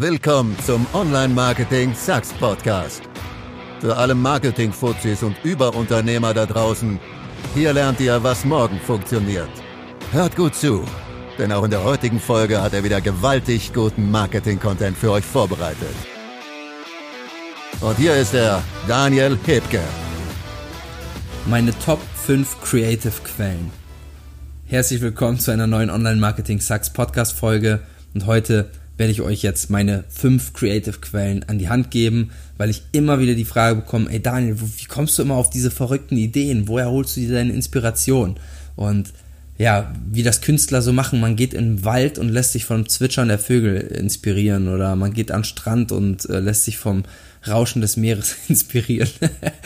Willkommen zum Online-Marketing Sucks Podcast. Für alle Marketing-Fuzis und Überunternehmer da draußen, hier lernt ihr, was morgen funktioniert. Hört gut zu, denn auch in der heutigen Folge hat er wieder gewaltig guten Marketing-Content für euch vorbereitet. Und hier ist er, Daniel Hebke. Meine Top 5 Creative Quellen. Herzlich willkommen zu einer neuen Online-Marketing Sucks Podcast Folge und heute werde ich euch jetzt meine 5 Creative Quellen an die Hand geben, weil ich immer wieder die Frage bekomme, ey Daniel, wie kommst du immer auf diese verrückten Ideen? Woher holst du dir deine Inspiration? Und ja, wie das Künstler so machen, man geht in den Wald und lässt sich vom Zwitschern der Vögel inspirieren oder man geht an den Strand und äh, lässt sich vom Rauschen des Meeres inspirieren.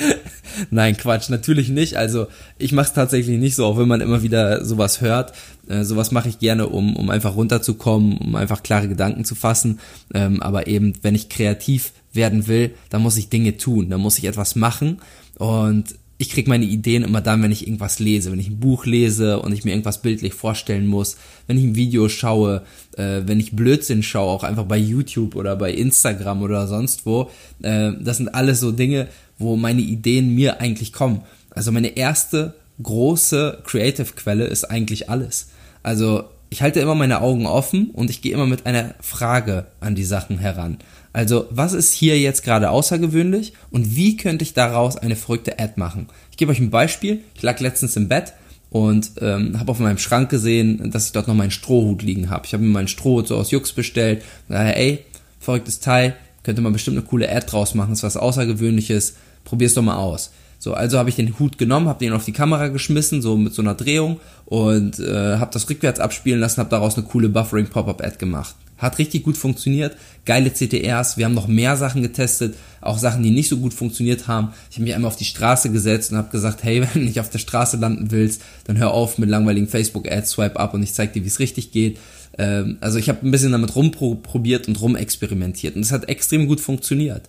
Nein, Quatsch, natürlich nicht. Also ich mache es tatsächlich nicht so, auch wenn man immer wieder sowas hört. Äh, sowas mache ich gerne, um, um einfach runterzukommen, um einfach klare Gedanken zu fassen. Ähm, aber eben, wenn ich kreativ werden will, dann muss ich Dinge tun, dann muss ich etwas machen. Und ich kriege meine Ideen immer dann, wenn ich irgendwas lese, wenn ich ein Buch lese und ich mir irgendwas bildlich vorstellen muss, wenn ich ein Video schaue, äh, wenn ich Blödsinn schaue, auch einfach bei YouTube oder bei Instagram oder sonst wo. Äh, das sind alles so Dinge, wo meine Ideen mir eigentlich kommen. Also meine erste große Creative-Quelle ist eigentlich alles. Also ich halte immer meine Augen offen und ich gehe immer mit einer Frage an die Sachen heran. Also, was ist hier jetzt gerade außergewöhnlich und wie könnte ich daraus eine verrückte Ad machen? Ich gebe euch ein Beispiel. Ich lag letztens im Bett und ähm, habe auf meinem Schrank gesehen, dass ich dort noch meinen Strohhut liegen habe. Ich habe mir meinen Strohhut so aus Jux bestellt. Daher, ey, verrücktes Teil, könnte man bestimmt eine coole Ad draus machen, ist was Außergewöhnliches, probier's doch mal aus. So, also habe ich den Hut genommen, habe den auf die Kamera geschmissen, so mit so einer Drehung und äh, habe das rückwärts abspielen lassen, habe daraus eine coole Buffering Pop-up Ad gemacht. Hat richtig gut funktioniert, geile CTRs, wir haben noch mehr Sachen getestet, auch Sachen, die nicht so gut funktioniert haben. Ich habe mich einmal auf die Straße gesetzt und habe gesagt, hey, wenn du nicht auf der Straße landen willst, dann hör auf mit langweiligen Facebook-Ads, swipe up und ich zeig dir, wie es richtig geht. Ähm, also ich habe ein bisschen damit rumprobiert und rumexperimentiert und es hat extrem gut funktioniert.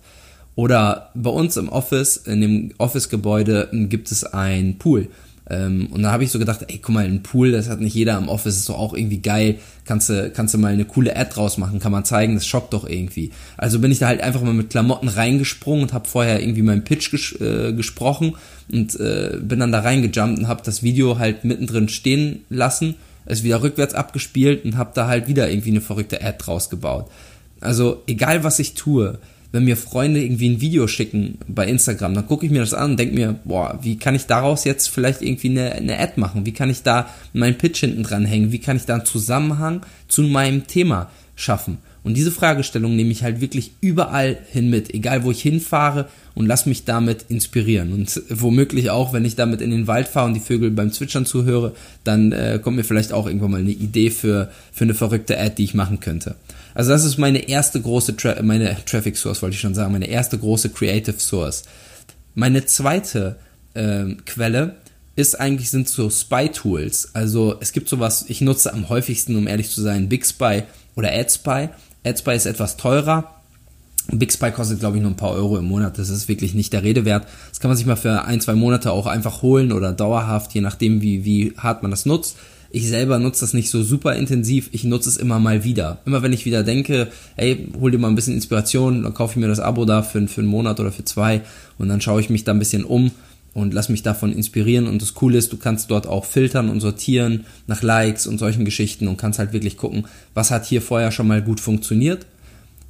Oder bei uns im Office, in dem Office-Gebäude, gibt es ein Pool. Ähm, und da habe ich so gedacht, ey, guck mal, ein Pool, das hat nicht jeder im Office, ist doch auch irgendwie geil. Kannst du, kannst du mal eine coole Ad draus machen, kann man zeigen, das schockt doch irgendwie. Also bin ich da halt einfach mal mit Klamotten reingesprungen und habe vorher irgendwie meinen Pitch ges äh, gesprochen und äh, bin dann da reingejumpt und habe das Video halt mittendrin stehen lassen, es wieder rückwärts abgespielt und habe da halt wieder irgendwie eine verrückte Ad draus gebaut. Also egal was ich tue, wenn mir Freunde irgendwie ein Video schicken bei Instagram, dann gucke ich mir das an und denke mir, boah, wie kann ich daraus jetzt vielleicht irgendwie eine, eine Ad machen? Wie kann ich da meinen Pitch hinten dran hängen? Wie kann ich da einen Zusammenhang zu meinem Thema schaffen? Und diese Fragestellung nehme ich halt wirklich überall hin mit, egal wo ich hinfahre und lass mich damit inspirieren. Und womöglich auch, wenn ich damit in den Wald fahre und die Vögel beim Zwitschern zuhöre, dann äh, kommt mir vielleicht auch irgendwann mal eine Idee für, für eine verrückte Ad, die ich machen könnte. Also das ist meine erste große, Tra meine Traffic Source, wollte ich schon sagen, meine erste große Creative Source. Meine zweite äh, Quelle ist eigentlich, sind so Spy-Tools. Also es gibt sowas, ich nutze am häufigsten, um ehrlich zu sein, Big Spy oder AdSpy. AdSpy ist etwas teurer. Big Spy kostet, glaube ich, nur ein paar Euro im Monat. Das ist wirklich nicht der Rede wert. Das kann man sich mal für ein, zwei Monate auch einfach holen oder dauerhaft, je nachdem, wie, wie hart man das nutzt. Ich selber nutze das nicht so super intensiv. Ich nutze es immer mal wieder. Immer wenn ich wieder denke, ey, hol dir mal ein bisschen Inspiration, dann kaufe ich mir das Abo da für, für einen Monat oder für zwei und dann schaue ich mich da ein bisschen um und lass mich davon inspirieren. Und das Coole ist, du kannst dort auch filtern und sortieren nach Likes und solchen Geschichten und kannst halt wirklich gucken, was hat hier vorher schon mal gut funktioniert.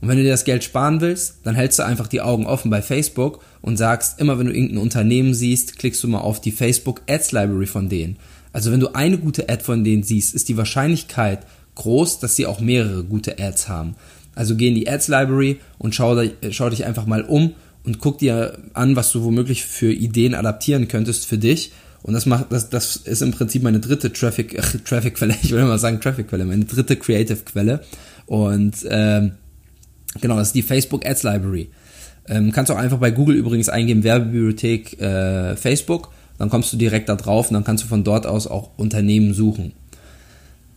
Und wenn du dir das Geld sparen willst, dann hältst du einfach die Augen offen bei Facebook und sagst, immer wenn du irgendein Unternehmen siehst, klickst du mal auf die Facebook Ads Library von denen. Also wenn du eine gute Ad von denen siehst, ist die Wahrscheinlichkeit groß, dass sie auch mehrere gute Ads haben. Also geh in die Ads Library und schau, schau dich einfach mal um und guck dir an, was du womöglich für Ideen adaptieren könntest für dich. Und das macht, das, das ist im Prinzip meine dritte Traffic, ach, Traffic-Quelle, ich will immer sagen Traffic-Quelle, meine dritte Creative-Quelle. Und ähm, genau, das ist die Facebook Ads Library. Ähm, kannst auch einfach bei Google übrigens eingeben, Werbebibliothek äh, Facebook dann kommst du direkt da drauf und dann kannst du von dort aus auch Unternehmen suchen.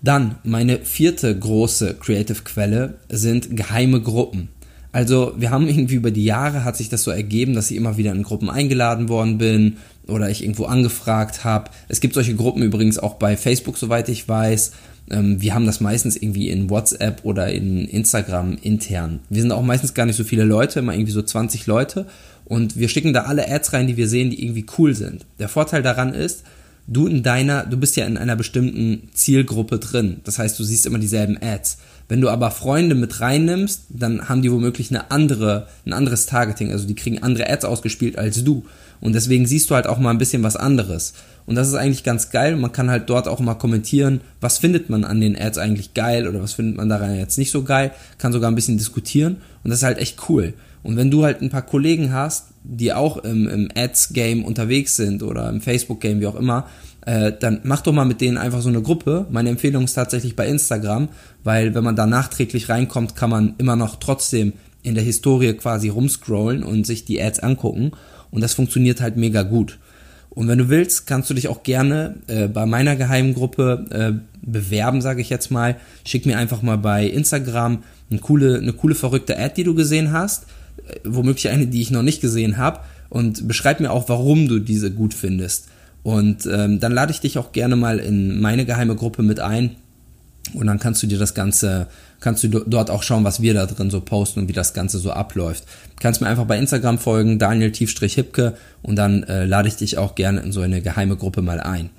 Dann meine vierte große Creative Quelle sind geheime Gruppen. Also wir haben irgendwie über die Jahre hat sich das so ergeben, dass ich immer wieder in Gruppen eingeladen worden bin oder ich irgendwo angefragt habe. Es gibt solche Gruppen übrigens auch bei Facebook, soweit ich weiß. Ähm, wir haben das meistens irgendwie in WhatsApp oder in Instagram intern. Wir sind auch meistens gar nicht so viele Leute, immer irgendwie so 20 Leute. Und wir schicken da alle Ads rein, die wir sehen, die irgendwie cool sind. Der Vorteil daran ist, du in deiner, du bist ja in einer bestimmten Zielgruppe drin. Das heißt, du siehst immer dieselben Ads. Wenn du aber Freunde mit reinnimmst, dann haben die womöglich eine andere, ein anderes Targeting. Also die kriegen andere Ads ausgespielt als du. Und deswegen siehst du halt auch mal ein bisschen was anderes. Und das ist eigentlich ganz geil. Man kann halt dort auch mal kommentieren, was findet man an den Ads eigentlich geil oder was findet man daran jetzt nicht so geil. Kann sogar ein bisschen diskutieren. Und das ist halt echt cool. Und wenn du halt ein paar Kollegen hast, die auch im, im Ads-Game unterwegs sind oder im Facebook-Game, wie auch immer, äh, dann mach doch mal mit denen einfach so eine Gruppe. Meine Empfehlung ist tatsächlich bei Instagram, weil wenn man da nachträglich reinkommt, kann man immer noch trotzdem in der Historie quasi rumscrollen und sich die Ads angucken. Und das funktioniert halt mega gut. Und wenn du willst, kannst du dich auch gerne äh, bei meiner geheimen Gruppe äh, bewerben, sage ich jetzt mal. Schick mir einfach mal bei Instagram eine coole, eine coole verrückte Ad, die du gesehen hast womöglich eine, die ich noch nicht gesehen habe und beschreib mir auch, warum du diese gut findest. Und ähm, dann lade ich dich auch gerne mal in meine geheime Gruppe mit ein und dann kannst du dir das Ganze, kannst du dort auch schauen, was wir da drin so posten und wie das Ganze so abläuft. Du kannst mir einfach bei Instagram folgen, Daniel-Hipke und dann äh, lade ich dich auch gerne in so eine geheime Gruppe mal ein.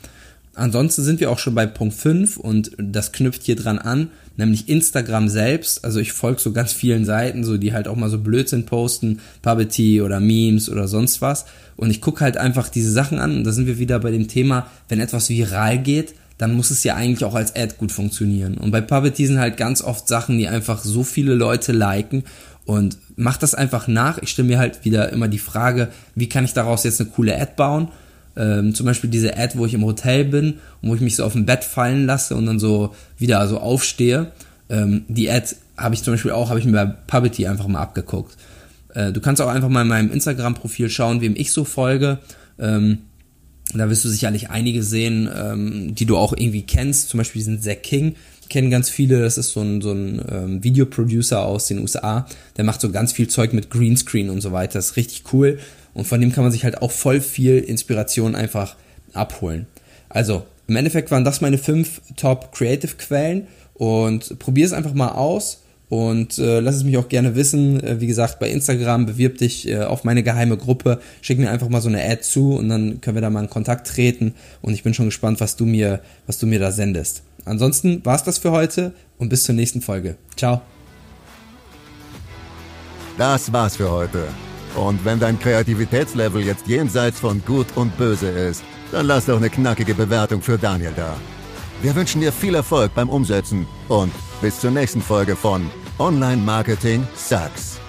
Ansonsten sind wir auch schon bei Punkt 5 und das knüpft hier dran an nämlich Instagram selbst. Also ich folge so ganz vielen Seiten, so die halt auch mal so Blödsinn posten, Puppety oder Memes oder sonst was. Und ich gucke halt einfach diese Sachen an und da sind wir wieder bei dem Thema, wenn etwas viral geht, dann muss es ja eigentlich auch als Ad gut funktionieren. Und bei Puppety sind halt ganz oft Sachen, die einfach so viele Leute liken und mach das einfach nach. Ich stelle mir halt wieder immer die Frage, wie kann ich daraus jetzt eine coole Ad bauen? Ähm, zum Beispiel diese Ad, wo ich im Hotel bin und wo ich mich so auf dem Bett fallen lasse und dann so wieder so aufstehe. Ähm, die Ad habe ich zum Beispiel auch, habe ich mir bei Puppety einfach mal abgeguckt. Äh, du kannst auch einfach mal in meinem Instagram-Profil schauen, wem ich so folge. Ähm, da wirst du sicherlich einige sehen, ähm, die du auch irgendwie kennst. Zum Beispiel diesen Zack King kennen ganz viele. Das ist so ein, so ein ähm, Videoproducer aus den USA. Der macht so ganz viel Zeug mit Greenscreen und so weiter. Das ist richtig cool. Und von dem kann man sich halt auch voll viel Inspiration einfach abholen. Also, im Endeffekt waren das meine fünf Top Creative Quellen und probier es einfach mal aus und äh, lass es mich auch gerne wissen. Äh, wie gesagt, bei Instagram bewirb dich äh, auf meine geheime Gruppe, schick mir einfach mal so eine Ad zu und dann können wir da mal in Kontakt treten und ich bin schon gespannt, was du mir, was du mir da sendest. Ansonsten war's das für heute und bis zur nächsten Folge. Ciao. Das war's für heute. Und wenn dein Kreativitätslevel jetzt jenseits von Gut und Böse ist, dann lass doch eine knackige Bewertung für Daniel da. Wir wünschen dir viel Erfolg beim Umsetzen und bis zur nächsten Folge von Online Marketing Sucks.